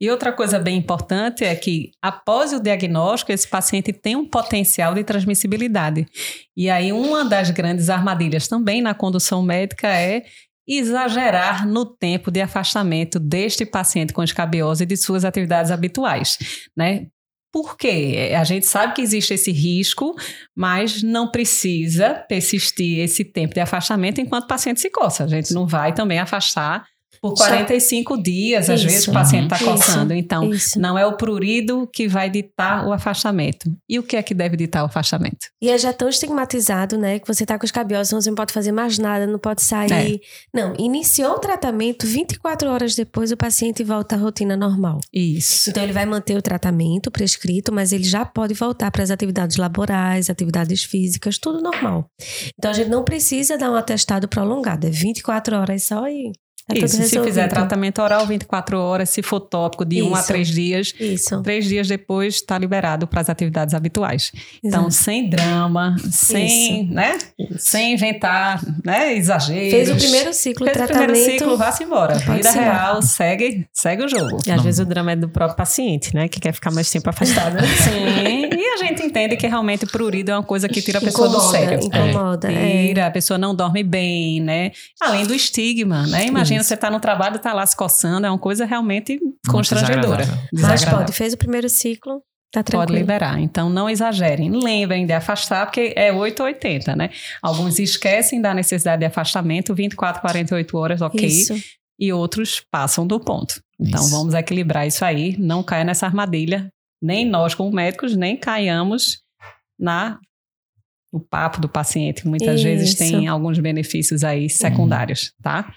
E outra coisa bem importante é que, após o diagnóstico, esse paciente tem um potencial de transmissibilidade. E aí, uma das grandes armadilhas também na condução médica é exagerar no tempo de afastamento deste paciente com escabiose de suas atividades habituais, né? Por quê? A gente sabe que existe esse risco, mas não precisa persistir esse tempo de afastamento enquanto o paciente se coça. A gente não vai também afastar por 45 dias, às vezes, o paciente está coçando. Então, isso. não é o prurido que vai ditar o afastamento. E o que é que deve ditar o afastamento? E é já tão estigmatizado, né? Que você está com escabiose, você não pode fazer mais nada, não pode sair. É. Não, iniciou o tratamento, 24 horas depois o paciente volta à rotina normal. Isso. Então, ele vai manter o tratamento prescrito, mas ele já pode voltar para as atividades laborais, atividades físicas, tudo normal. Então, a gente não precisa dar um atestado prolongado, é 24 horas só e é Isso, se fizer tratamento oral 24 horas, se for tópico de Isso. um a três dias, Isso. três dias depois está liberado para as atividades habituais. Então, Exato. Então, sem drama, sem, né? sem inventar né? exageros. Fez o primeiro ciclo Fez tratamento. o primeiro ciclo, vá-se embora. Vida real, segue, segue o jogo. E às Não. vezes o drama é do próprio paciente, né? Que quer ficar mais tempo afastado. Sim, a gente entende que realmente prurido é uma coisa que tira a pessoa incomoda, do sério. Incomoda, é. Tira, a pessoa não dorme bem, né? Além do estigma, né? Imagina Imagina você estar tá no trabalho, tá lá se coçando, é uma coisa realmente constrangedora. Mas pode, fez o primeiro ciclo, Tá Pode liberar. Então, não exagerem. Lembrem de afastar, porque é 8 ou 80, né? Alguns esquecem da necessidade de afastamento, 24, 48 horas, ok. Isso. E outros passam do ponto. Então, isso. vamos equilibrar isso aí. Não caia nessa armadilha. Nem nós, como médicos, nem caiamos na o papo do paciente, que muitas Isso. vezes tem alguns benefícios aí secundários, tá?